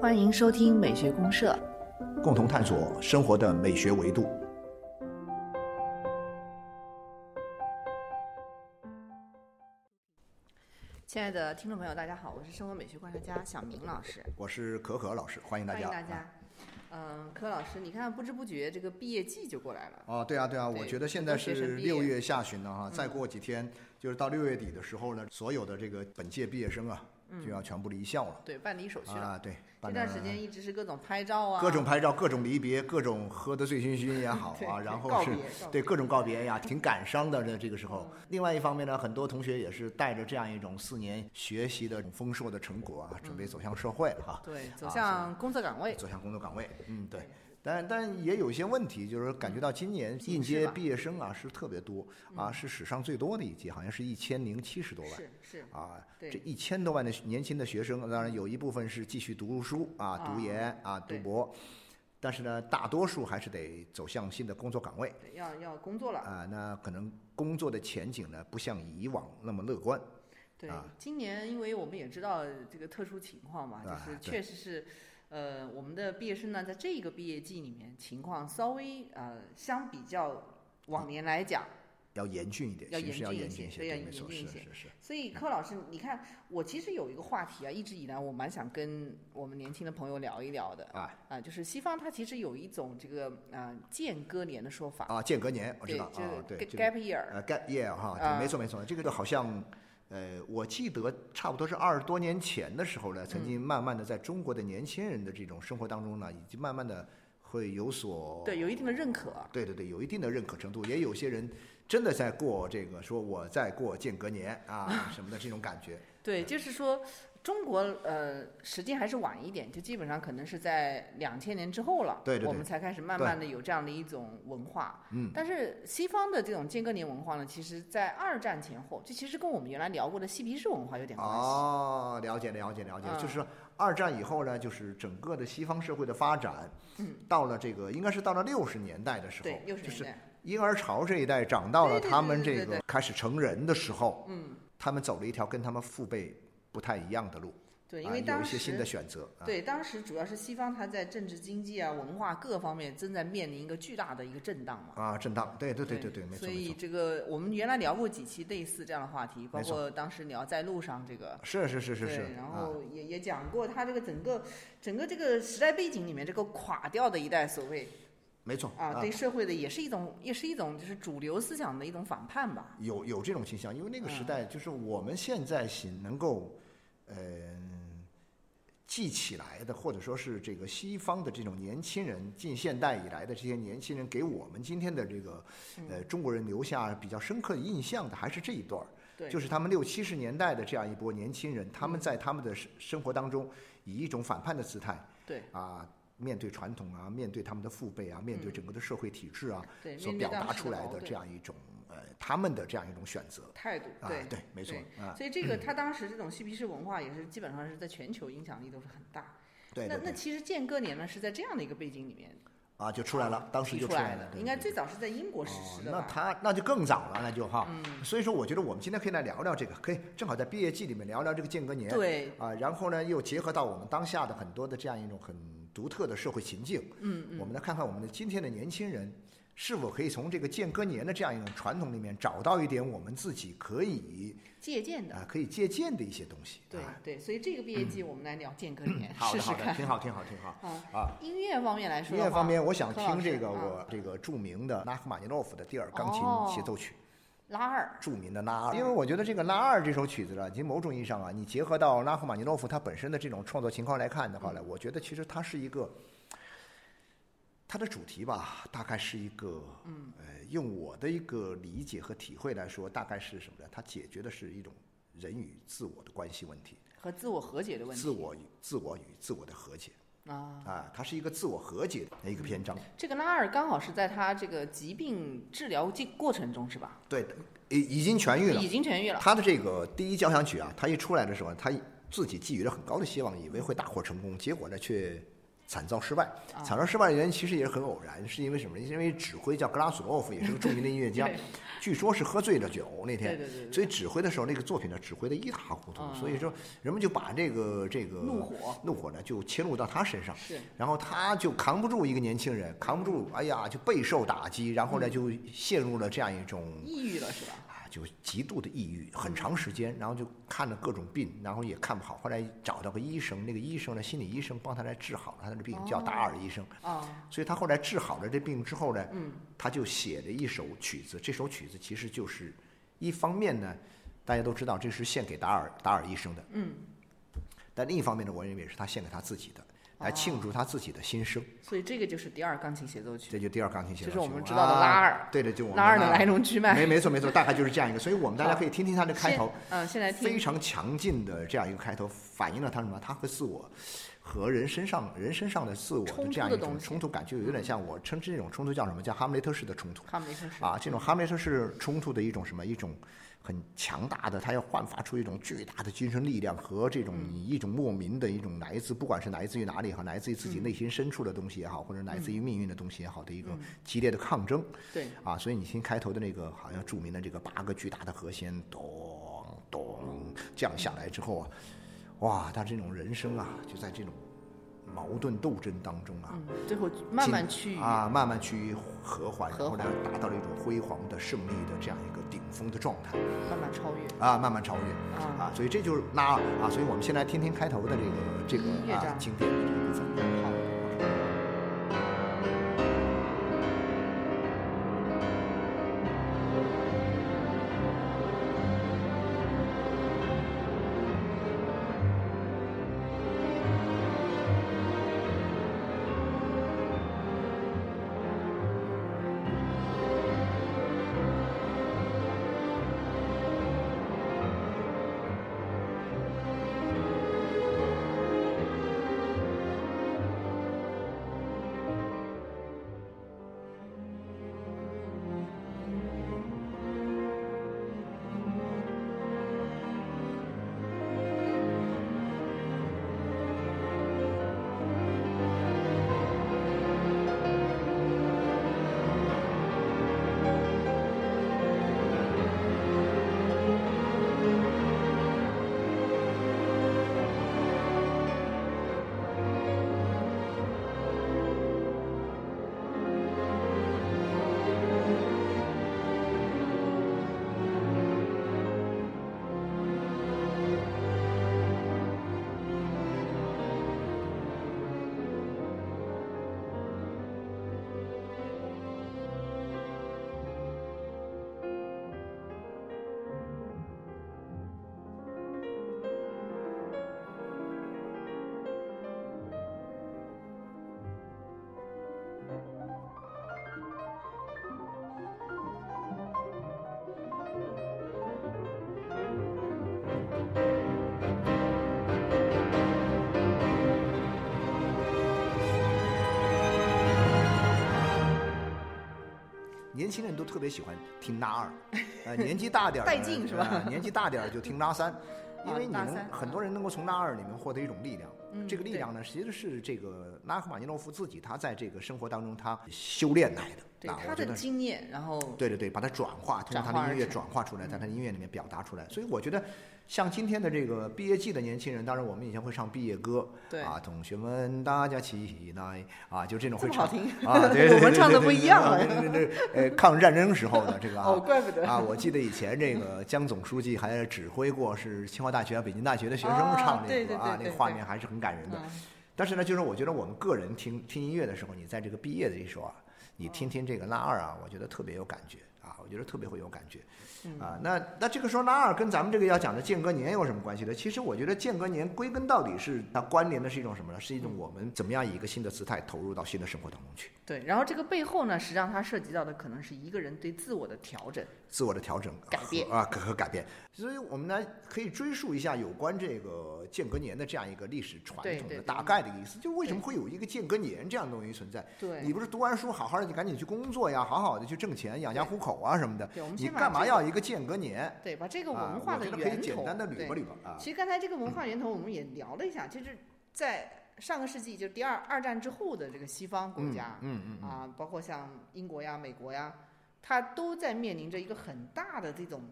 欢迎收听美学公社，共同探索生活的美学维度。亲爱的听众朋友，大家好，我是生活美学观察家小明老师，我是可可老师，欢迎大家。欢迎大家。嗯，柯老师，你看不知不觉这个毕业季就过来了。哦，对啊，对啊，对我觉得现在是六月下旬了哈，再过几天就是到六月底的时候呢，所有的这个本届毕业生啊，就要全部离校了。对，办理手续了。啊，对，这段时间一直是各种拍照啊，各种拍照，各种离别，各种喝得醉醺醺也好啊，然后是对各种告别呀，挺感伤的这这个时候。另外一方面呢，很多同学也是带着这样一种四年学习的丰硕的成果啊，准备走向社会了哈。对，走啊向工作岗位。走向工作岗位。嗯，对。但但也有一些问题，就是感觉到今年应届毕业生啊是特别多啊，是史上最多的一届，好像是一千零七十多万。是是，啊，对这一千多万的年轻的学生，当然有一部分是继续读书啊、啊读研啊、读博，但是呢，大多数还是得走向新的工作岗位对，要要工作了。啊。那可能工作的前景呢，不像以往那么乐观。对啊，今年因为我们也知道这个特殊情况嘛，啊就是确实是，呃，我们的毕业生呢，在这个毕业季里面情况稍微呃，相比较往年来讲，要严峻一点，要严峻一些对，要严峻一些。是是是。所以柯老师，你看我其实有一个话题啊，一直以来我蛮想跟我们年轻的朋友聊一聊的。啊。啊，就是西方它其实有一种这个呃间隔年的说法，啊，间隔年我知对，道啊，就对，gap year，呃，gap year 哈，没错没错，这个好像，呃，我记得差不多是二十多年前的时候呢，曾嗯经慢慢的在中国的年轻人的这种生活当中呢，已经慢慢的会有所对，有一定的认可。对对对，有一定的认可程度，也有些人真的在过这个说我在过间隔年啊什么的这种感觉。对，就是说中国呃时间还是晚一点，就基本上可能是在两千年之后了，对对对。我们才开始慢慢的有这样的一种文化。嗯，但是西方的这种间隔年文化呢，其实在二战前后，这其实跟我们原来聊过的嬉皮士文化有点关系。哦，了解了解了解，嗯。就是二战以后呢，就是整个的西方社会的发展，嗯，到了这个应该是到了六十年代的时候，对，六十就是年代，婴儿潮这一代长到了他们这个开始成人的时候，嗯，他们走了一条跟他们父辈不太一样的路，对，因啊，为当时、有一些新的选择，啊、对，当时主要是西方它在政治、经济啊、文化各方面正在面临一个巨大的一个震荡嘛。啊，震荡，对对对对对，没错所以，这个我们原来聊过几期类似这样的话题，包括当时聊在路上这个。是是是是是对，，然啊后也也讲过它这个整个整个这个时代背景里面，这个垮掉的一代所谓没错啊，对社会的也是一种也是一种就是主流思想的一种反叛吧。有有这种倾向，因为那个时嗯代就是我们现在行能够，呃，记起来的，或者说是这个西方的这种年轻人，近现代以来的这些年轻人，给我们今天的这个呃中国人留下比较深刻的印象的，还是这一段儿。对，就是他们六七十年代的这样一波年轻人，他们在他们的生生活当中，以一种反叛的姿态对。啊，面对传统啊，面对他们的父辈啊，面对整个的社会体制啊，所表达出来的这样一种呃他们的这样一种选择。态度，啊，对对，没错啊，所以这个他当时这种嬉皮士文化也是基本上是在全球影响力都是很大。对对对，那那其实间隔年呢是在这样的一个背景里面啊就出来了，当时提出来就出来了，应该最早是在英国实施哦，那的吧？他那就更早了，那就哈，嗯。所以说我觉得我们今天可以来聊聊这个，可以正好在毕业季里面聊聊这个间隔年，对，啊，然后呢又结合到我们当下的很多的这样一种很独特的社会情境，嗯嗯，我们来看看我们的今天的年轻人是否可以从这个间隔年的这样一种传统里面找到一点我们自己可以借鉴的，啊可以借鉴的一些东西。对啊对，所以这个毕业季我们来聊间隔年，好的好的，试试看。挺好挺好挺好啊啊。音乐方面来说，音乐方面，我想听这个我这个著名的拉赫玛尼诺夫的第二钢琴哦协奏曲。拉二，著名的拉二，因为我觉得这个拉二这首曲子呢，其实某种意义上啊，你结合到拉赫玛尼诺夫他本身的这种创作情况来看的话呢，我觉得其实它是一个，它的主题吧，大概是一个，嗯，呃，用我的一个理解和体会来说，大概是什么呢？它解决的是一种人与自我的关系问题，和自我和解的问题。自我与自我与自我的和解啊，啊，它是一个自我和解的一个篇章。这个拉尔刚好是在他这个疾病治疗过过程中是吧？对的，已已经痊愈了已。经痊愈了。他的这个第一交响曲啊，他一出来的时候，他自己寄予了很高的希望，以为会大获成功，结果呢却惨遭失败。啊惨遭失败的原因其实也是很偶然，是因为什么呢？因为指挥叫格拉索洛夫，也是个著名的音乐家，据说是喝醉了酒那天，所以指挥的时候那个作品呢指挥的一塌糊涂，啊所以说人们就把这个这个怒火怒火呢就迁入到他身上。然后他就扛不住一个年轻人，扛不住，哎呀，就备受打击，然后呢，就陷入了这样一种抑郁了是吧？啊，就极度的抑郁，很长时间，然后就看了各种病，然后也看不好，后来找到个医生，那个医生呢，心理医生帮他来治好了他的病，叫达尔医生。啊，所以他后来治好了这病之后呢，嗯，他就写了一首曲子，这首曲子其实就是一方面呢，大家都知道这是献给达尔达尔医生的，嗯，但另一方面呢，我认为是他献给他自己的，来庆祝他自己的新生。所以这个就是第二钢琴协奏曲，这就第二钢琴协奏曲，这是我们知道的拉二啊对的，就我们拉二的的来龙去脉。没没错没错，大概就是这样一个，所以我们大家可以听听它的开头，嗯，现在，非常强劲的这样一个开头，反映了他什么？他和自我和人身上人身上的自我的这样一种冲突感，就有点像我称之这种冲突叫什么？叫哈姆雷特式的冲突哈姆雷特式啊，这种哈姆雷特式冲突的一种什么？一种。很强大的，它要焕发出一种巨大的精神力量和这种一种莫名的一种来自，不管是来自于哪里哈，来自于自己内心深处的东西也好，或者来自于命运的东西也好的一个激烈的抗争。对，啊，所以你听开头的那个好像著名的这个八个巨大的和弦，咚咚降下来之后啊，哇，他这种人生啊，就在这种矛盾斗争当中啊，嗯，最后慢慢趋于啊，慢慢趋于和缓，后呢，达到了一种辉煌的胜利的这样一个顶峰的状态慢慢超越啊，慢慢超越啊。啊，所以这就是拉啊，所以我们先来听听开头的这个这个啊经典的这个部分。年轻人都特别喜欢听拉二，呃，年纪大点儿的带劲是吧呃年纪大点儿就听拉三，因为你能拉三很多人能够从拉二里面获得一种力量。嗯这个力量呢，其实是这个拉赫玛尼诺夫自己他在这个生活当中他修炼来的。对他的经验，然后对对对，把它转化，通过他的音乐转化出来，在他的音乐里面表达出来。所以我觉得，像今天的这个毕业季的年轻人，当然我们以前会唱毕业歌，对。啊，同学们大家起来啊，就这种会唱好听。啊，对对对我们唱的不一样啊了。对对对，呃，抗日战争时候的这个啊，哦，怪不得。啊，我记得以前这个江总书记还指挥过是清华大学、北京大学的学生啊唱对这个啊，那个画面还是很感人的。嗯。但是呢，就是我觉得我们个人听听音乐的时候，你在这个毕业的一首啊，你听听这个拉二啊，我觉得特别有感觉。啊，我觉得特别会有感觉嗯啊。那那这个说拉二跟咱们这个要讲的间隔年有什么关系呢？其实我觉得间隔年归根到底是它关联的是一种什么呢？是一种我们怎么样以一个新的姿态投入到新的生活当中去，对，然后这个背后呢，实际上它涉及到的可能是一个人对自我的调整。自我的调整改变啊可和改变。所以我们呢可以追溯一下有关这个间隔年的这样一个历史传统的大概的意思，就为什么会有一个间隔年这样的东西存在？对你不是读完书好好的，你赶紧去工作呀，好好的去挣钱养家糊口啊什么的对我们，你干嘛这个要一个间隔年？对，把这个啊文化的源头，简单的捋对吧捋吧啊。其实刚才这个文化源头我们也聊了一下，其实，在上个世纪就第二二战之后的这个西方国家，嗯嗯嗯啊，包括像英国呀、美国呀，它都在面临着一个很大的这种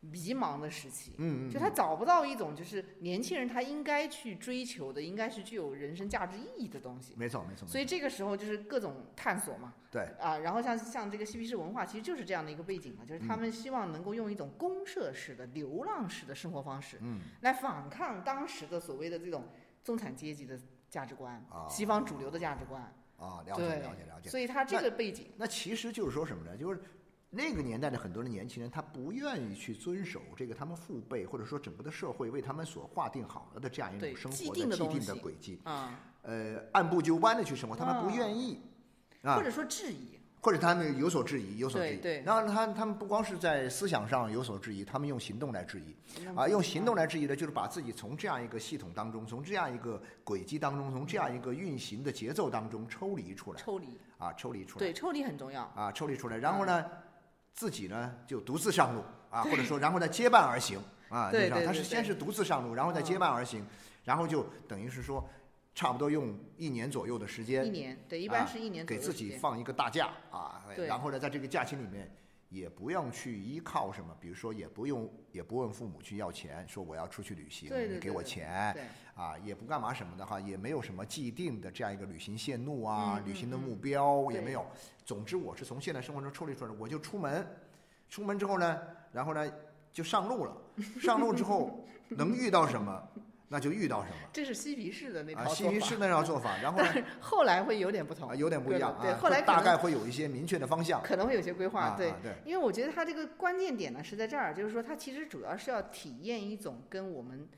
迷茫的时期。嗯嗯，就他找不到一种就是年轻人他应该去追求的，应该是具有人生价值意义的东西。没错没错，所以这个时候就是各种探索嘛，对。啊，然后像像这个嬉皮士文化，其实就是这样的一个背景嘛，就是他们希望能够用一种公社式的、流浪式的生活方式，嗯，来反抗当时的所谓的这种中产阶级的价值观，啊。西方主流的价值观，啊，了解对了解了解。所以他这个背景，那其实就是说什么呢？就是那个年代的很多的年轻人，他不愿意去遵守这个他们父辈或者说整个的社会为他们所划定好了的这样一种生既定的既定的轨迹，啊、呃，按部就班的去生活，他们不啊愿意。啊。或，者说质疑，或者他们有所质疑，有所质疑。对对。然后他他们不光是在思想上有所质疑，他们用行动来质疑。啊，用行动来质疑的，就是把自己从这样一个系统当中，从这样一个轨迹当中，从这样一个运行的节奏当中抽离出来，抽离，啊，抽离出来，对，抽离很重要，啊，抽离出来，然后呢，自己呢就独自上路啊，或者说然后再结伴而行啊，对他是先是独自上路，然后再结伴而行，然后就等于是说，差不多用一年左右的时间一年，对，一般啊是一年左给自己放一个大假啊，对。然后呢，在这个假期里面也不用去依靠什么，比如说也不用也不问父母去要钱，说我要出去旅行，对对你给我钱啊，也不干嘛什么的哈，也没有什么既定的这样一个旅行线路啊，嗯旅行的嗯目标也没有。总之，我是从现在生活中抽离出来，我就出门，出门之后呢，然后呢就上路了，上路之后 能遇到什么，那就遇到什么这是嬉皮士的那套啊，做法嬉皮士那套做法，然后呢但是后来会有点不同啊，有点不一样啊，对，后来大概会有一些明确的方向。可能会有些规划，对啊啊，对因为我觉得它这个关键点呢是在这儿，就是说它其实主要是要体验一种跟我们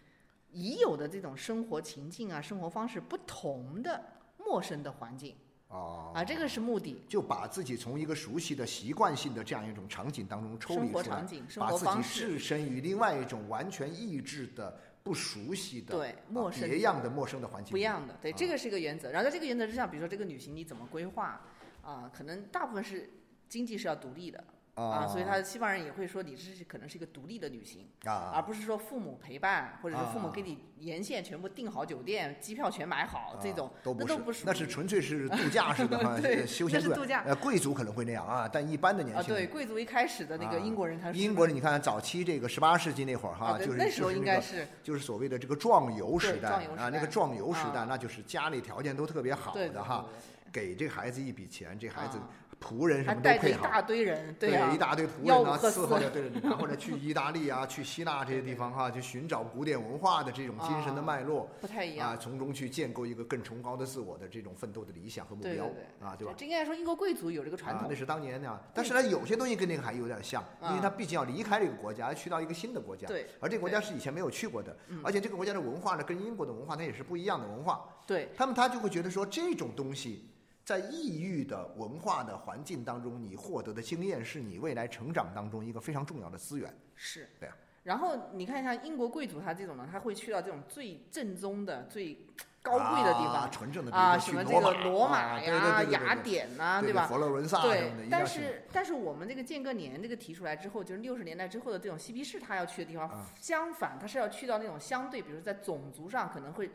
已有的这种生活情境啊、生活方式不同的陌生的环境哦啊，这个是目的。就把自己从一个熟悉的习惯性的这样一种场景当中抽离出来生活场，景、生把自己置身于另外一种完全异质的、不熟悉的、对啊陌生别样的陌生的环境，不一样的，对，啊这个是一个原则。然后在这个原则之上，比如说这个旅行你怎么规划啊，可能大部分是经济是要独立的啊，所以他西方人也会说你这是可能是一个独立的旅行。啊。而不是说父母陪伴，或者是父母啊给你沿线全部订好酒店、机票全买好这种啊，都不是，都不属于那是纯粹是度假式的哈，对休闲度那是度假。呃，贵族可能会那样啊，但一般的年啊，轻人对，贵族一开始的那个啊英国人，他是英国人，你看早期这个十八世纪那会儿哈，就是那时候应该是就是所谓的这个壮游时代啊，那个壮游时代啊那就是家里条件都特别好的哈，对给这个孩子一笔钱，这孩子啊仆人什么都配好，一大堆人，对啊，一大堆仆人啊，伺候着，对对对，然后呢，去 意大利啊，去希腊这些地方哈、去寻找古典文化的这种精神的啊脉络不太一样。啊，从中去建构一个更崇高的自我的这种奋斗的理想和目标对对对。啊，对吧？这应该说英国贵族有这个传啊，统。那，是当年呢，但是呢，有些东西跟那个还有点像，因为啊。他毕竟要离开这个国家，去到一个新的国家，对而这个国家是以前没有去过的，嗯。而且这个国家的文化呢，跟英国的文化它也是不一样的文化，对。他们他就会觉得说这种东西。在异域的文化的环境当中，你获得的经验是你未来成长当中一个非常重要的资源。是。对啊然后你看，一下英国贵族他这种呢，他会去到这种最正宗的、最高贵的地啊方纯正的，啊，什么这个罗马呀、雅典呐，对吧？佛罗伦萨对但是但是我们这个间隔年这个提出来之后，就是六十年代之后的这种嬉皮士他要去的地方，啊相反他是要去到那种相对，比如在种族上可能会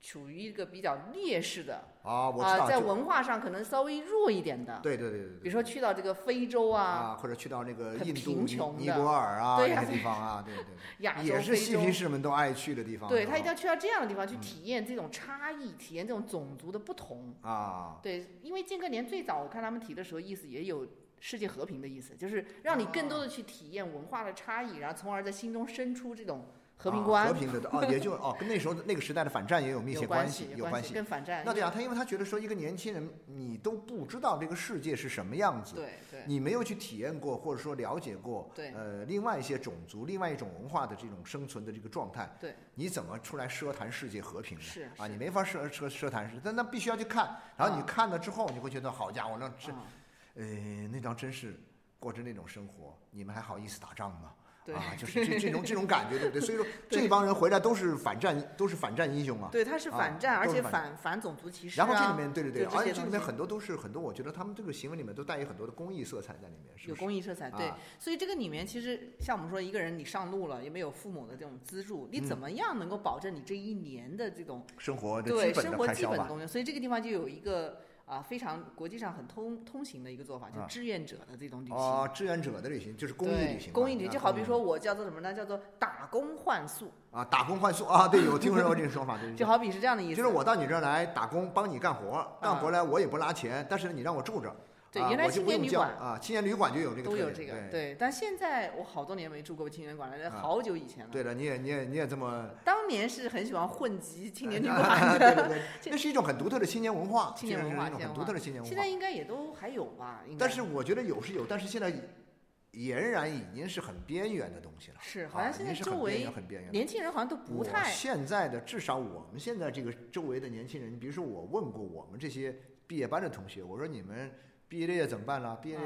处于一个比较劣势的啊，我知啊、道，就在文化上可能稍微弱一点的，对对对对对，比如说去到这个非洲啊、啊，或者去到那个很印度、尼贫穷的尼泊尔啊那些地方啊，对对对。亚洲、也是非洲嬉皮。士们都爱去的地方。对他一定要去到这样的地方去嗯体验这种差异，体验这种种族的不同。啊，对，因为间隔年最早我看他们提的时候，意思也有世界和平的意思，就是让你更多的去体验文化的差异，然后从而在心中生出这种和平啊观，和平的哦，也就哦，跟那时候的那个时代的反战也有密切关系，有关关系。跟反战。那对啊，他因为他觉得说一个年轻人，你都不知道这个世界是什么样子，对对你没有去体验过或者说了解过，对呃，另外一些种族、另外一种文化的这种生存的这个状态，对，你怎么出来奢谈世界和平呢？是啊，你没法奢奢奢谈世，但那必须要去看，然后你啊看了之后，你会觉得好家伙，那这啊呃，那张真是过着那种生活，你们还好意思打仗吗？对啊，就是这这种这种感觉，对不对？所以说 这帮人回来都是反战，都是反战英雄啊。对，他是啊反战，而且反反反种族歧视啊。然后这里面，对对对，而且这里面很多都是很多，我觉得他们这个行为里面都带有很多的公益色彩在里面，是有？公益色彩，对，啊所以这个里面其实像我们说，一个人你上路了，也没有父母的这种资助，你怎嗯么样能够保证你这一年的这种生活的对生活。基本的东西？所以这个地方就有一个啊非常国际上很通通行的一个做法，就啊志愿者的这种旅行。哦，志愿者的旅行就是公益旅行，公益旅行啊就好比说我叫做什么呢？叫做打工换宿，啊，打工换宿啊，对，有听说过这个说法，对。就好比是这样的意思。就是我到你这儿来打工，帮你干活，干活呢我也不拉钱，但是你让我住着，对原来青年旅馆啊，青年旅馆就有这个都有这个，对。对。但现在我好多年没住过青年旅馆了，好久以前了。对了，你也你也你也这么，当年是很喜欢混迹青年旅对馆 对的，对，那是一种很独特的青年文化，青年文化，一种很独特的青年文化现在。应该也都还有吧？但是我觉得有是有，但是现在俨然已经是很边缘的东西了。是好啊像现在周围缘很边缘的。年轻人好像都不太现在的至少我们现在这个周围的年轻人，比如说我问过我们这些毕业班的同学，我说你们毕业业怎么办呢？毕业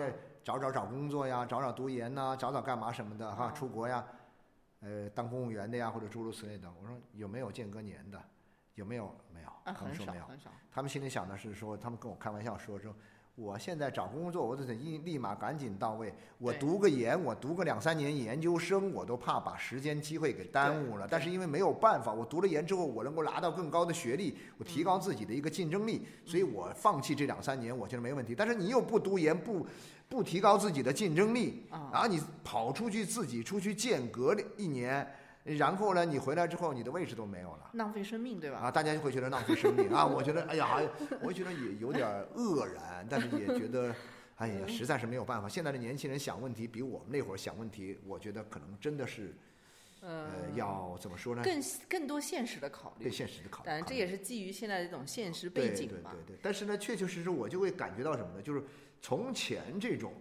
找找找工作呀，找找读研呐，找找干嘛什么的哈，嗯出国呀，呃，当公务员的呀，或者诸如此类的。我说有没有间隔年的？有没有？没有，他们说没有。少很少。他们心里想的是说，他们跟我开玩笑说说，我现在找工作，我得立立马赶紧到位。我读个研，我读个两三年研究生，我都怕把时间机会给耽误了。但是因为没有办法，我读了研之后，我能够拿到更高的学历，我提高自己的一个竞争力，所以我放弃这两三年，我觉得没问题。但是你又不读研，不不提高自己的竞争力，啊然后你跑出去自己出去间隔一年，然后呢，你回来之后，你的位置都没有了。浪费生命，对吧？啊，大家就会觉得浪费生命啊！我觉得，哎呀，我觉得也有点愕然，但是也觉得，哎呀，实在是没有办法。现在的年轻人想问题比我们那会儿想问题，我觉得可能真的是，呃，要怎么说呢？更更多现实的考对虑。现实的考虑。当然，这也是基于现在的这种现实背景嘛对。对对对，但是呢，确确实实我就会感觉到什么呢？就是从前这种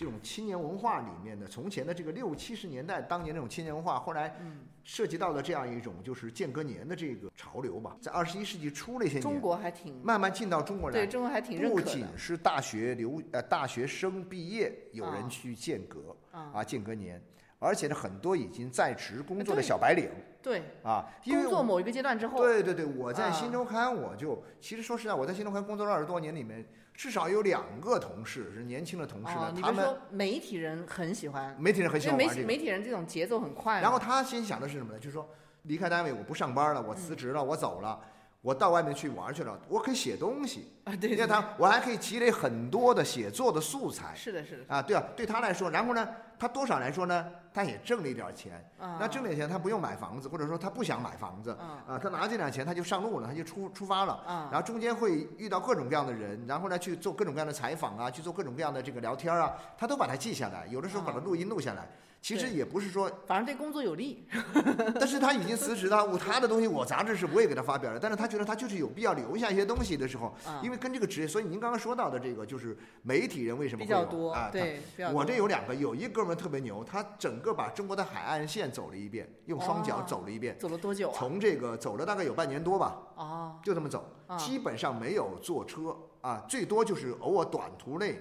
这种青年文化里面的，从前的这个六七十年代当年那种青年文化，后来嗯涉及到了这样一种就是间隔年的这个潮流吧，在二十一世纪初那些中年，国还挺慢慢进到中国来。对，中国还挺认不仅是大学留呃大学生毕业有人啊。去间隔啊。啊间隔年，而且呢很多已经在职工作的小白领对，啊，因为我工作某一个阶段之后，对对对，我在啊新周刊我就其实说实在，我在新周刊工作了二十多年里面，至少有两个同事是年轻的同事啊，呢，他们说媒体人很喜欢，媒体人很喜欢玩这个，体媒体人这种节奏很快。然后他心想的是什么呢？就是说离开单位我不上班了，我辞职了，我走了。我到外面去玩去了，我可以写东西，啊，对，对因为他我还可以积累很多的写作的素材，是的，是的，啊，对啊，对他来说，然后呢，他多少来说呢，他也挣了一点钱。啊，那挣了钱，他不用买房子，或者说他不想买房子，啊。啊，他拿这点钱他就上路了，他就出出发了。啊，然后中间会遇到各种各样的人，然后呢去做各种各样的采访啊，去做各种各样的这个聊天啊，他都把它记下来，有的时候把它啊。录音录下来。其实也不是说，反正对工作有利。但是他已经辞职了，我他的东西我杂志是不会给他发表的，但是他觉得他就是有必要留下一些东西的时候，啊，因为跟这个职业，所以您刚刚说到的这个就是媒体人为什么比较多啊，，对，我这有两个，有一哥们儿特别牛，他整个把中国的海岸线走了一遍，用双脚哦走了一遍，走了多久啊？从这个走了大概有半年多吧，哦，就这么走，啊基本上没有坐车啊，最多就是偶尔短途内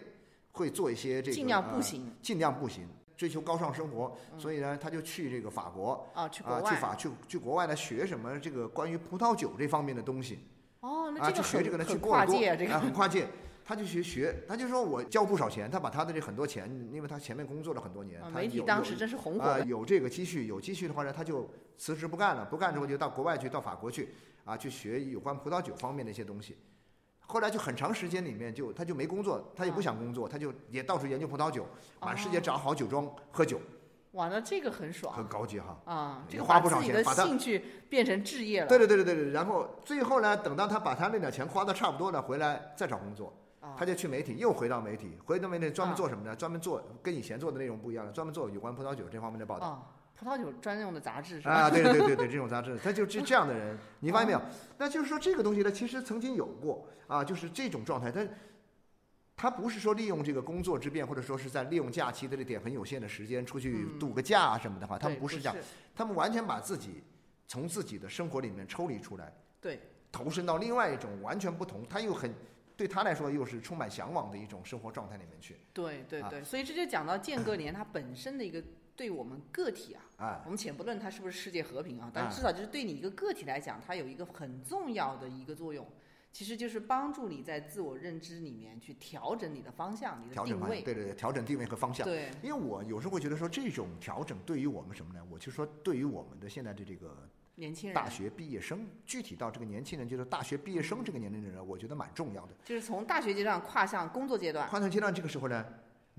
会做一些这个尽量步呃行尽量步行，追求高尚生活，嗯所以呢，他就去这个法国啊，去国啊，去。法去去国外来学什么这个关于葡萄酒这方面的东西哦，那去学这个呢，去很波尔多跨界啊，这啊，个很跨界。他就去学，他就说我交不少钱，他把他的这很多钱，因为他前面工作了很多年，啊他媒体当时真是红火啊、的。有这个积蓄，有积蓄的话呢，他就辞职不干了，不干之后就到国外去，到法国去啊，去学有关葡萄酒方面的一些东西。后来就很长时间里面就他就没工作，他也不啊想工作，他就也到处研究葡萄酒，满世界哦找好酒庄喝酒，哇，那这个很爽很高级哈。啊！这个花不少钱兴趣变成置业了。对对对对对对，然后最后呢，等到他把他那点钱花的差不多了，回来再找工作，啊他就去媒体，又回到媒体，回到媒体专门啊做什么呢？专门做跟以前做的内容不一样了，专门做有关葡萄酒这方面的报道。啊，葡萄酒专用的杂志是吧？啊，对对对对对，这种杂志，他就是这样的人，你发现没有？那就是说这个东西呢，其实曾经有过啊，就是这种状态，他他不是说利用这个工作之便，或者说是在利用假期的这点很有限的时间出去嗯。度个假啊什么的话，他们不是这样，他们完全把自己从自己的生活里面抽离出来，对，投身到另外一种完全不同，他又很对他来说又是充满向往的一种生活状态里面去。对对啊。对，所以这就讲到间隔年它本身的一个对我们个体啊，哎，我们且不论它是不是世界和平啊，但哎是至少就是对你一个个体来讲，它有一个很重要的一个作用，其实就是帮助你在自我认知里面去调整你的方向、你的定位。对对对，调整定位和方向。对因为我有时候会觉得说，这种调整对于我们什么呢？我就说，对于我们的现在的这个年轻人大学毕业生，具体到这个年轻人，就是大学毕业生这个年龄的人，我觉得蛮重要的。就是从大学阶段跨向工作阶段。跨向阶段这个时候呢，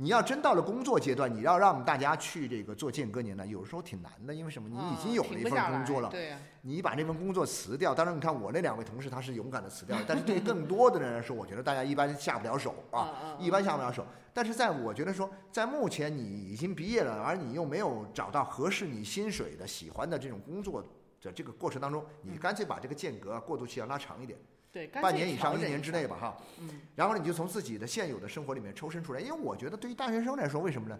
你要真到了工作阶段，你要让大家去这个做间隔年呢，有时候挺难的，因为什么？你已经有了一份工作了，对啊，你把这份工作辞掉，当然你看我那两位同事他是勇敢的辞掉了，但是对更多的人来说，我觉得大家一般下不了手啊，一般下不了手。但是在我觉得说，在目前你已经毕业了，而你又没有找到合适你薪水的、喜欢的这种工作的这个过程当中，你干脆把这个间隔过渡期要拉长一点，对，半年以上、一年之内吧，哈。嗯，然后呢，你就从自己的现有的生活里面抽身出来，因为我觉得对于大学生来说，为什么呢？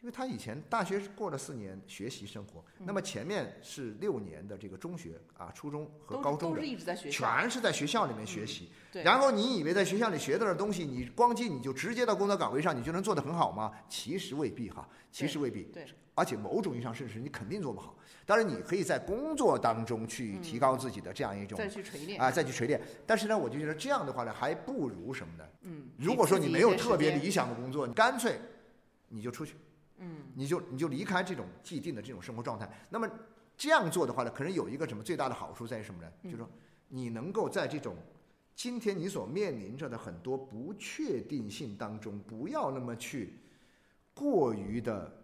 因为他以前大学过了四年学习生活，那么前面是六年的这个中学啊、初中和高中的都是，一直在学校。全是在学校里面学习。对然后你以为在学校里学到的东西，你光进你就直接到工作岗位上，你就能做得很好吗？其实未必哈，其实未必。对，而且某种意义上，甚至你肯定做不好。当然，你可以在工作当中去提高自己的这样一种再去锤炼啊，再去锤炼。但是呢，我就觉得这样的话呢，还不如什么呢？嗯，如果说你没有特别理想的工作，你干脆你就出去，嗯，你就你就离开这种既定的这种生活状态。那么这样做的话呢，可能有一个什么最大的好处在于什么呢？嗯就是说你能够在这种今天你所面临着的很多不确定性当中，不要那么去过于的。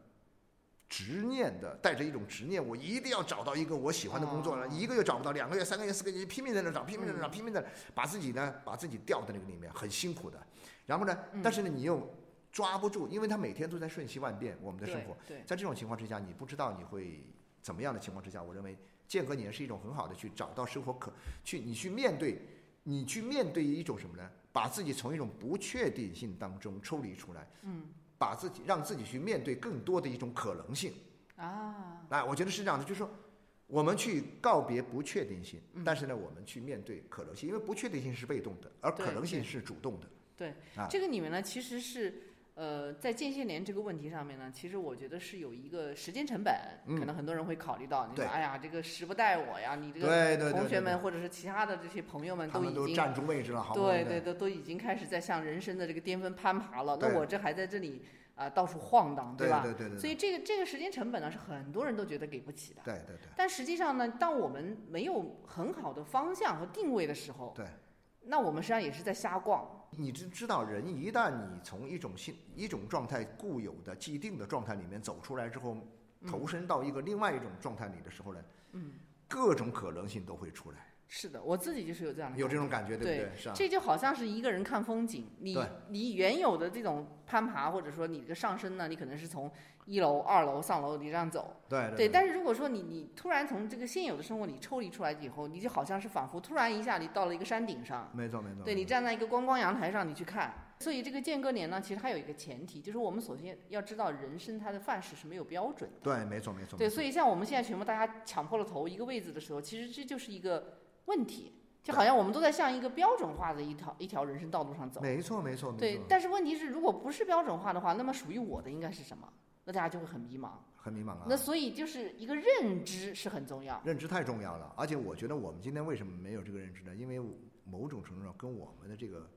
执念的，带着一种执念，我一定要找到一个我喜欢的工作了，哦一个月找不到，两个月、三个月、四个月，拼命在那找，拼命在那找，嗯拼命在那把自己呢，把自己掉在那个里面，很辛苦的。然后呢，嗯但是呢，你又抓不住，因为它每天都在瞬息万变，我们的生活。在这种情况之下，你不知道你会怎么样的情况之下，我认为间隔年是一种很好的去找到生活可去你去面对，你去面对一种什么呢？把自己从一种不确定性当中抽离出来，嗯把自己让自己去面对更多的一种可能性。啊，来，我觉得是这样的，就是说。我们去告别不确定性，嗯但是呢，我们去面对可能性，因为不确定性是被动的，而可能性是主动的。对啊，这个里面呢，其实是呃，在间歇年这个问题上面呢，其实我觉得是有一个时间成本，嗯可能很多人会考虑到，你说哎呀，这个时不待我呀，你这个同学们或者是其他的这些朋友们他们已经都站住位置了，好不容易的对对对，都已经开始在向人生的这个巅峰攀爬了，那我这还在这里啊、到处晃荡，对吧？对对对对所以这个这个时间成本呢，是很多人都觉得给不起的。对对对但实际上呢，当我们没有很好的方向和定位的时候，对。那我们实际上也是在瞎逛。你知知道，人一旦你从一种性一种状态固有的既定的状态里面走出来之后，投身到一个另外一种状态里的时候呢，嗯，各种可能性都会出来，是的，我自己就是有这样的有这种感觉，对对不对？是啊，这就好像是一个人看风景，你你原有的这种攀爬，或者说你这个上升呢，你可能是从一楼、二楼上楼，你这样走，对对。但是如果说你你突然从这个现有的生活里抽离出来以后，你就好像是仿佛突然一下你到了一个山顶上，没错没错，对你站在一个观光阳台上，你去看。所以这个间隔年呢，其实还有一个前提，就是我们首先要知道人生它的范式是没有标准的。对，没错没错，对，所以像我们现在全部大家抢破了头一个位置的时候，其实这就是一个问题，就好像我们都在向一个标准化的一条一条人生道路上走。没错没错没错，，对但是问题是，如果不是标准化的话，那么属于我的应该是什么？那大家就会很迷茫。很迷茫啊。那所以就是一个认知是很重要。认知太重要了，而且我觉得我们今天为什么没有这个认知呢？因为某种程度上跟我们的这个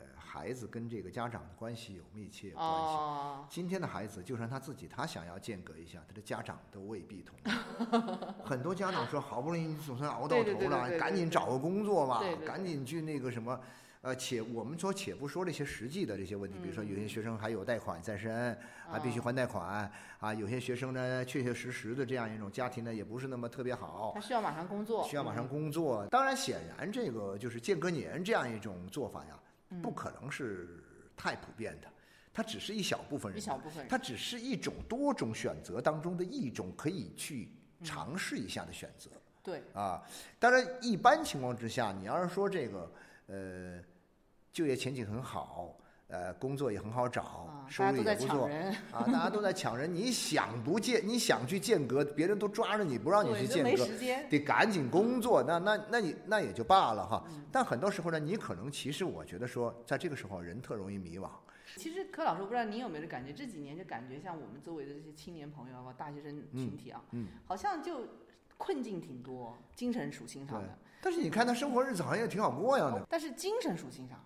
呃孩子跟这个家长的关系有密切关系。哦，今天的孩子，就算他自己，他想要间隔一下，他的家长都未必同意。很多家长说，好不容易你总算熬到头了，赶紧找个工作吧赶紧去那个什么。呃，且我们说，且不说这些实际的这些问题，比如说有些学生还有贷款在身，还必须哦还贷款啊。有些学生呢，确确实实的这样一种家庭呢，也不是那么特别好，他需要马上工作，需要马上嗯工作。当然，显然这个就是间隔年这样一种做法呀，嗯不可能是太普遍的，它只是一小部分人，一小部分人。它只是一种多种选择当中的一种可以去嗯尝试一下的选择。对，啊，当然，一般情况之下，你要是说这个呃，就业前景很好，呃，工作也很好找，啊，收入也不错啊，大家都在抢人，你想不间，你想去间隔，别人都抓着你不让你去间隔，没时间。得赶紧工作，那那那你那也就罢了哈。嗯但很多时候呢，你可能其实我觉得说，在这个时候人特容易迷惘，其实柯老师，我不知道您有没有这感觉，这几年就感觉像我们周围的这些青年朋友啊，大学生群体啊，嗯，好像就困境挺多，精神属性上的。但是你看他生活日子好像也挺好过样的。但是精神属性上，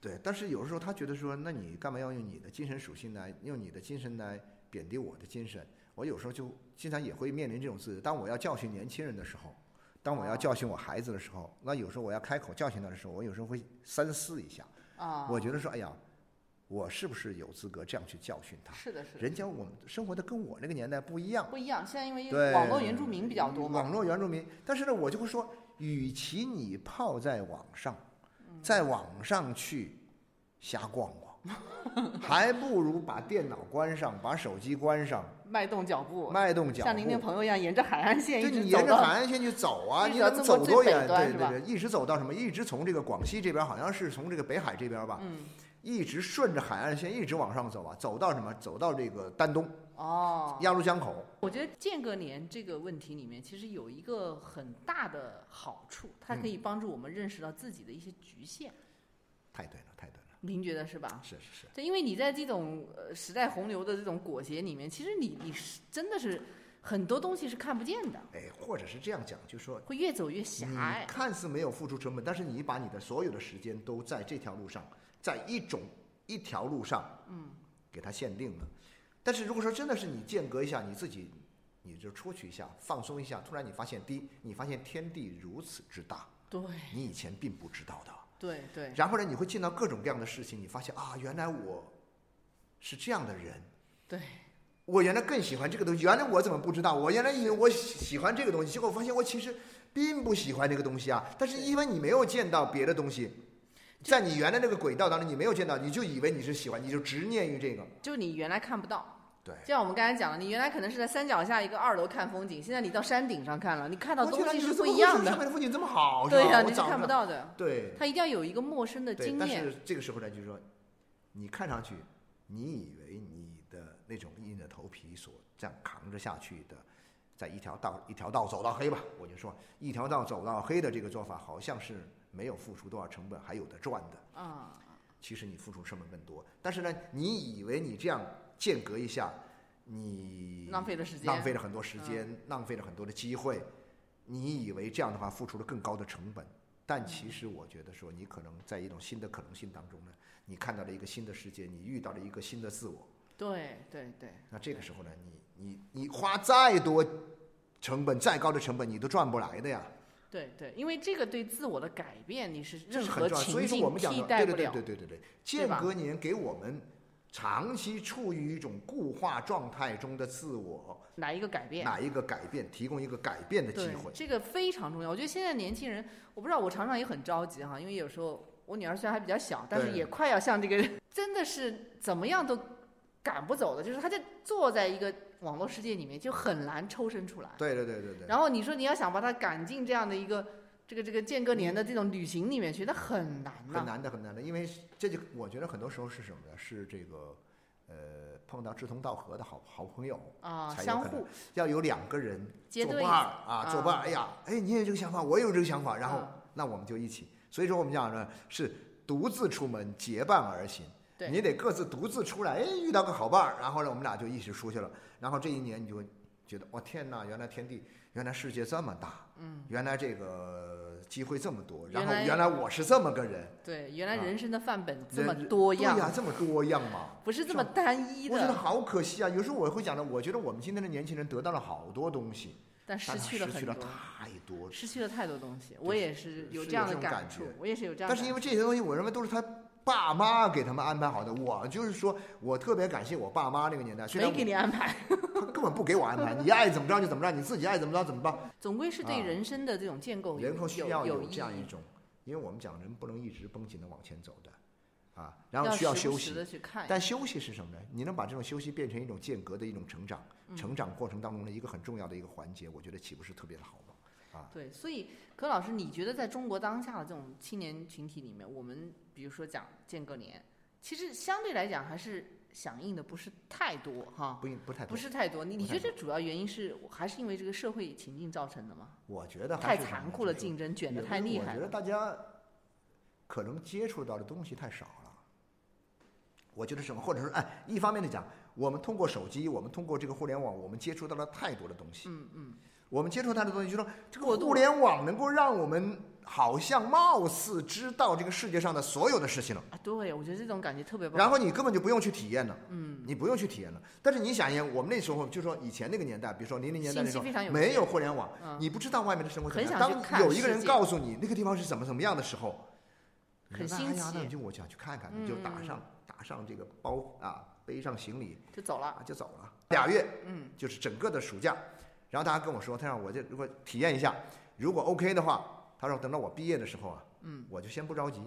对，但是有时候他觉得说，那你干嘛要用你的精神属性来，用你的精神来贬低我的精神？我有时候就经常也会面临这种字。当我要教训年轻人的时候，当我要教训我孩子的时候，那有时候我要开口教训他的时候，我有时候会三思一下。啊，我觉得说，哎呀，我是不是有资格这样去教训他？是的，是的，人家我们生活的跟我那个年代不一样。不一样。现在因为对，网络原住民比较多嘛，网络原住民，但是呢，我就会说，与其你泡在网上，在网上去瞎逛逛，还不如把电脑关上，把手机关上，迈动脚步，迈动脚步。像您那朋友一样，沿着海岸线一就直你沿着海岸线去走啊，你能走多远？对对对，一直走到什么？一直从这个广西这边，好像是从这个北海这边吧，嗯，一直顺着海岸线一直往上走啊，走到什么？走到这个丹东哦，鸭绿江口。我觉得间隔年这个问题里面，其实有一个很大的好处，它可以嗯帮助我们认识到自己的一些局限。太对了，太对了，您觉得是吧？是是是。对，因为你在这种呃时代洪流的这种裹挟里面，其实你你是真的是很多东西是看不见的，哎，或者是这样讲，就说会越走越狭隘。看似没有付出成本，但是你把你的所有的时间都在这条路上，在一种一条路上，嗯，给它限定了。但是如果说真的是你间隔一下，你自己，你就出去一下，放松一下，突然你发现，第一，你发现天地如此之大，对你以前并不知道的。对对然后呢，你会见到各种各样的事情，你发现啊，原来我是这样的人。对，我原来更喜欢这个东西，原来我怎么不知道？我原来以为我喜喜欢这个东西，结果我发现我其实并不喜欢这个东西啊。但是因为你没有见到别的东西，在你原来那个轨道当中，你没有见到，你就以为你是喜欢，你就执念于这个。就你原来看不到。对，就像我们刚才讲的，你原来可能是在山脚下一个二楼看风景，现在你到山顶上看了，你看到东西是不一样的。面的风景这么好，对呀、呀、你是看不。到的。对他一定要有一个陌生的经验。但是这个时候呢，就是说，你看上去，你以为你的那种硬着头皮所这样扛着下去的，在一条道一条道走到黑吧，我就说一条道走到黑的这个做法，好像是没有付出多少成本，还有的赚的。啊，其实你付出成本更多，但是呢，你以为你这样间隔一下，你浪费了时间浪费了很多时间，浪费了很多的机会，你以为这样的话付出了更高的成本，但其实我觉得说，你可能在一种新的可能性当中呢，你看到了一个新的世界，你遇到了一个新的自我，对对对，那这个时候呢，你你你花再多成本，再高的成本，你都赚不来的呀。对对，因为这个对自我的改变，你是任何情境替代不了。对对对对对对对，间隔年给我们长期处于一种固化状态中的自我，哪一个改变。哪一个改变，提供一个改变的机会，。这个非常重要。我觉得现在年轻人，我不知道，我常常也很着急哈，因为有时候我女儿虽然还比较小，但是也快要像这个，真的是怎么样都赶不走的，就是她就坐在一个网络世界里面，就很难抽身出来。对对对对对。然后你说你要想把他赶进这样的一个这个这个间隔年的这种旅行里面去，那很难呐、很难的，很难的，因为这就我觉得很多时候是什么呢？是这个呃碰到志同道合的好好朋友，啊，相互要有两个人作伴儿啊，作伴儿。啊哎呀，哎，你也有这个想法，我也有这个想法，然后啊那我们就一起。所以说我们讲呢是独自出门，结伴而行。对你得各自独自出来，哎，遇到个好伴儿，然后呢，我们俩就一起出去了。然后这一年你就会觉得，哇，天哪，原来天地，原来世界这么大，嗯，原来这个机会这么多，然后原来我是这么个人，对，原来啊人生的范本这么人多对呀，样，这么多样嘛。不是这么单一的，我觉得好可惜啊！有时候我会讲的，我觉得我们今天的年轻人得到了好多东西，但失去了很失去了多。太多。失去了太多东西，我也是有这样的感觉，触我也是有这样的感触。但是因为这些东西，我认为都是他爸妈给他们安排好的。我就是说我特别感谢我爸妈那个年代，虽然没给你安排，他根本不给我安排，你爱怎么着就怎么着，你自己爱怎么着怎么着。总归是对啊人生的这种建构有人后需要有有这样一种，因为我们讲人不能一直绷紧的往前走的，啊，然后需要休息。但休息是什么呢？你能把这种休息变成一种间隔的一种成长，嗯成长过程当中的一个很重要的一个环节，我觉得岂不是特别的好吗？对，所以柯老师，你觉得在中国当下的这种青年群体里面，我们比如说讲间隔年，其实相对来讲还是响应的不是太多哈，不应不太多不。是太多。你你觉得这主要原因是还是因为这个社会情境造成的吗？我觉得还太残酷了，竞争卷得有的我觉得。大家可能接触到的东西太少了。我觉得什么，或者说，哎，一方面的讲，我们通过手机，我们通过这个互联网，我们接触到了太多的东西。嗯嗯，我们接触他的东西，就说这个互联网能够让我们好像貌似知道这个世界上的所有的事情了，啊，对，我觉得这种感觉特别棒。然后你根本就不用去体验了。嗯，你不用去体验了。但是你想一想，我们那时候就说以前那个年代，比如说零零年代那时候没有互联网，嗯你不知道外面的生活怎么样。当有一个人告诉你那个地方是怎么怎么样的时候，很新说那哎呀，那奇你就我想去看看，你就打嗯上打上这个包啊，背上行李，就走了。啊，就走了。俩月，嗯，就是整个的暑假。然后大家跟我说，他让我就如果体验一下，如果 OK 的话，他说等到我毕业的时候啊，嗯，我就先不着急，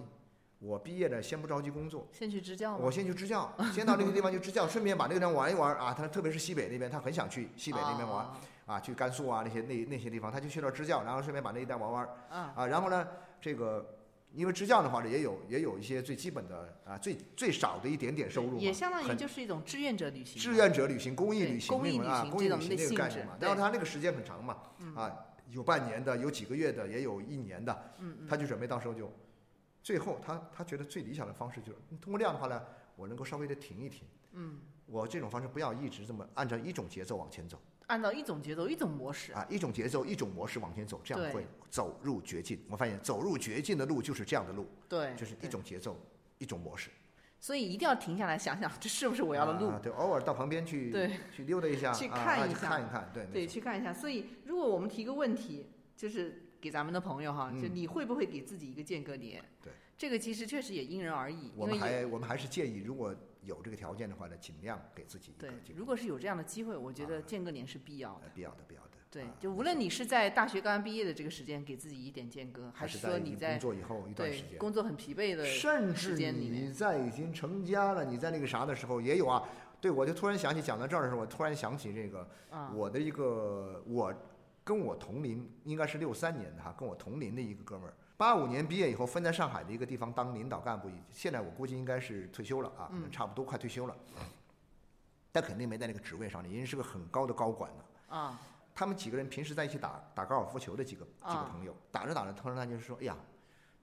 我毕业了先不着急工作，先去支教吗？我先去支教，先到那个地方去支教，顺便把那个地方玩一玩啊。他特别是西北那边，他很想去西北那边玩啊啊，去甘肃啊那些那那些地方，他就去那支教，然后顺便把那一带玩玩啊，啊。然后呢，这个因为支教的话呢，也有也有一些最基本的啊，最最少的一点点收入嘛，也相当于就是一种志愿者旅行。志愿者旅行、公益旅行公益旅行这种公益旅行那个概念嘛。然后他那个时间很长嘛，啊，有半年的，有几个月的，也有一年的，嗯嗯，他就准备到时候就，最后他他觉得最理想的方式就是通过这样的话呢，我能够稍微的停一停，嗯，我这种方式不要一直这么按照一种节奏往前走按照一种节奏、一种模式。啊，一种节奏、一种模式往前走，这样会走入绝境。我发现走入绝境的路就是这样的路，对，就是一。种节奏，一种模式。所以一定要停下来想想，这是不是我要的路啊？对，偶尔到旁边去对去溜达一下，去看一下看一看，对，对，去看一下。所以，如果我们提个问题，就是给咱们的朋友哈，就嗯你会不会给自己一个间隔年？对，这个其实确实也因人而异。我们还我们还是建议，如果有这个条件的话呢，尽量给自己一个如果是有这样的机会，我觉得啊间隔年是必要的。呃必要的必要的。对啊，就无论你是在大学刚刚毕业的这个时间给自己一点间隔，还是说你在工作以后一段时间，工作很疲惫的甚至你在已经成家了，你在那个啥的时候也有啊。对，我就突然想起讲到这儿的时候，我突然想起这个啊，我的一个我跟我同龄，应该是六三年的哈，跟我同龄的一个哥们儿，八五年毕业以后分在上海的一个地方当领导干部，现在我估计应该是退休了啊，可能嗯差不多快退休了，但肯定没在那个职位上，已经是个很高的高管了。啊，他们几个人平时在一起打打高尔夫球的几个几个啊朋友，打着打着，突然他就是说，哎呀，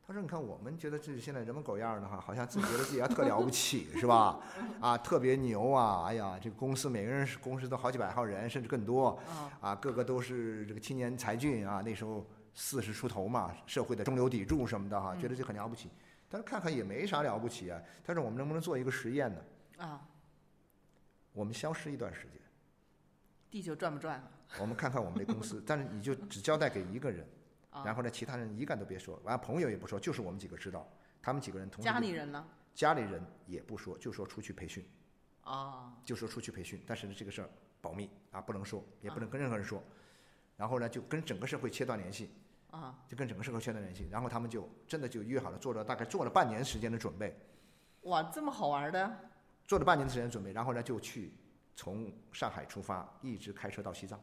他说你看我们觉得自己现在人模狗样的哈，好像自己觉得自己还特了不起是吧？啊，特别牛啊！哎呀，这个公司每个人是公司都好几百号人，甚至更多啊，啊，个个都是这个青年才俊啊，那时候四十出头嘛，社会的中流砥柱什么的哈，觉得这很了不起。但是看看也没啥了不起啊。他说我们能不能做一个实验呢？啊，我们消失一段时间。地球转不转我们看看我们这公司，但是你就只交代给一个人，啊？然后呢，其他人一概都别说，完了朋友也不说，就是我们几个知道，他们几个人同家里人呢？家里人也不说，就说出去培训，啊，就说出去培训，但是呢，这个事儿保密啊，不能说，也不能跟任何人说，然后呢，就跟整个社会切断联系，啊，就跟整个社会切断联系，然后他们就真的就约好了，做了大概做了半年时间的准备，哇，这么好玩的。做了半年的时间准备，然后呢就去从上海出发，一直开车到西藏。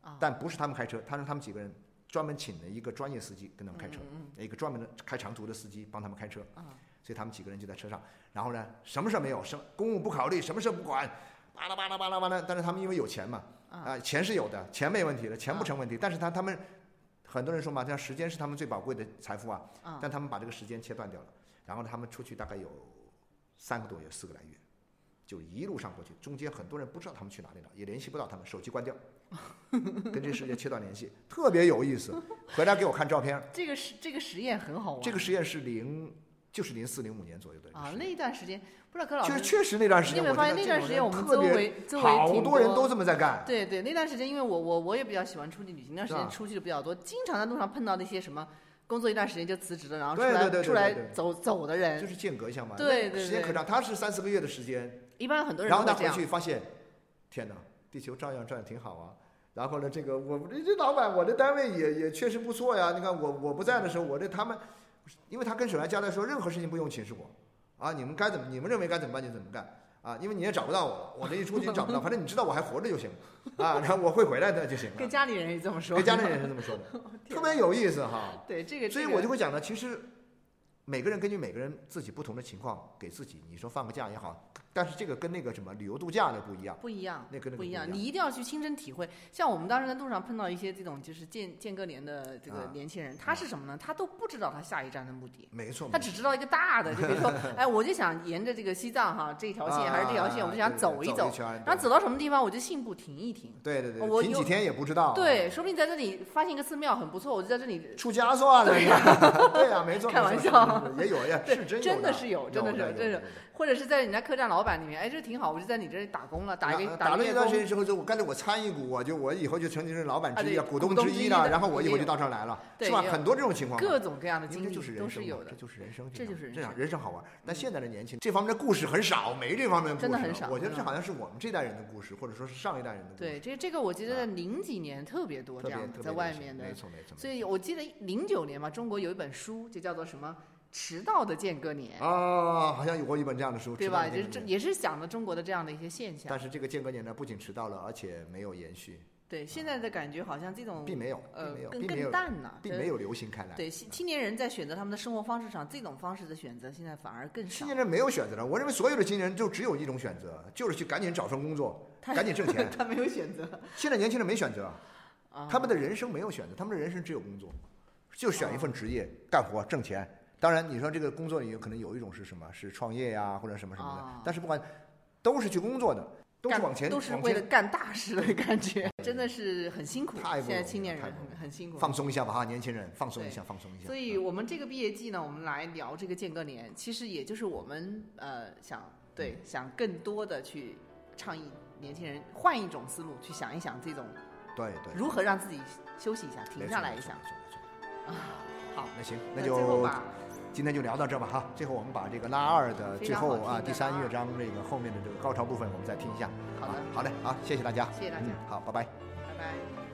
啊！但不是他们开车，他是他们几个人专门请了一个专业司机跟他们开车，嗯一个专门的开长途的司机帮他们开车，所以他们几个人就在车上，然后呢，什么事没有，什公务不考虑，什么事不管，巴拉巴拉巴拉巴拉，但是他们因为有钱嘛，啊、钱是有的，钱没问题的，钱不成问题，但是他他们很多人说嘛，这样时间是他们最宝贵的财富啊，啊但他们把这个时间切断掉了，然后呢，他们出去大概有三个多月，四个来月。就一路上过去，中间很多人不知道他们去哪里了，也联系不到他们，手机关掉，跟这世界切断联系，特别有意思。回来给我看照片，这个实这个实验很好玩。这个实验是零，就是零四零五年左右的啊，那一段时间，不知道柯老师，确确实那段时间，你有没有发现那段时间我们周围周围好多人都这么在干。对对，那段时间因为我我我也比较喜欢出去旅行，那段时间出去的比较多，经常在路上碰到那些什么工作一段时间就辞职了，然后出对对对对来出来走走的人就，是间隔一下嘛，对对对时间可长，他是三四个月的时间，一般很多人然后他回。去发现，天哪，地球照样转挺好啊。然后呢，这个我这这老板，我这单位也也确实不错呀。你看我我不在的时候，我这他们，因为他跟沈来交代说，任何事情不用请示我，啊，你们该怎么，你们认为该怎么办就怎么干，啊，因为你也找不到我了，我这一出去你找不到，反正你知道我还活着就行，啊，然后我会回来的就行了。跟家里人也这么说，跟家里人也是这么说的，特别有意思哈。对这个，所以我就会讲呢，其实每个人根据每个人自己不同的情况，给自己你说放个假也好，但是这个跟那个什么旅游度假的不一样，不一样，那跟那个不一样，你一定要去亲身体会。像我们当时在路上碰到一些这种就是间间隔年的这个啊年轻人，他是什么呢？他都不知道他下一站的目的。没错，他只知道一个大的，就比如说，哎，我就想沿着这个西藏哈这条线还是这条线，我就想走一走，走，然后走到什么地方我就信步停一停。对对对，我停几天也不知道，对，说不定在这里发现一个寺庙很不错，我就在这里。出家算了，对呀，没错，开玩笑。也有呀，是真有真的是有真的是有真是。或者是在人家客栈老板里面，哎，这挺好，我就在你这里打工了，打一个打了一段时间之后，就我干脆我参与股，我就我以后就成为是老板之一啊股东之一了，然后我以后就到这儿来了，是吧？很多这种情况，各种各样的经历就是人都是有的。生这。就是人生，这就是人这样人生好玩。但现在的年轻这方面的故事很少，没这方面的故事真的很少我觉得这好像是我们这代人的故事，或者说是上一代人的故事，对，这这个我觉得零几年特别多这样的，在外面的。没，错没错。所以我记得零九年嘛，中国有一本书就叫做什么“迟到的间隔年”，啊，好像有过一本这样的书，对吧？就是这也是讲的中国的这样的一些现象但。是这个间隔年呢，不仅迟到了，而且没有延续，对，现在的感觉好像这种并没有，呃并没有，更更淡了，并没有流行开来。对，青青年人在选择他们的生活方式上，这种方式的选择现在反而更少青。年人没有选择了，我认为所有的青年人就只有一种选择，就是去赶紧找份工作，他赶紧挣钱。他没有选择现在年轻人没选择，啊，他们的人生没有选择，他们的人生只有工作，就选一份职业干活挣钱。当然，你说这个工作里有可能有一种是什么？是创业呀，或者什么什么的啊。但是不管，都是去工作的，都是往前，都是为了干大事的感觉，真的是很辛苦。太现在青年人很很辛苦，放松一下吧哈，年轻人放松一下，放松一下。所以我们这个毕业季呢，我们来聊这个间隔年，其实也就是我们呃想对想更多的去倡议年轻人换一种思路，去想一想这种对对，如何让自己休息一下、停下来一下。没错没错没错好，那行，那那就最后把今天就聊到这吧哈。最后我们把这个拉二的最后啊第三乐章这个后面的这个高潮部分，我们再听一下。好的好嘞，好，谢谢大家。谢谢大家嗯好，拜拜。拜拜。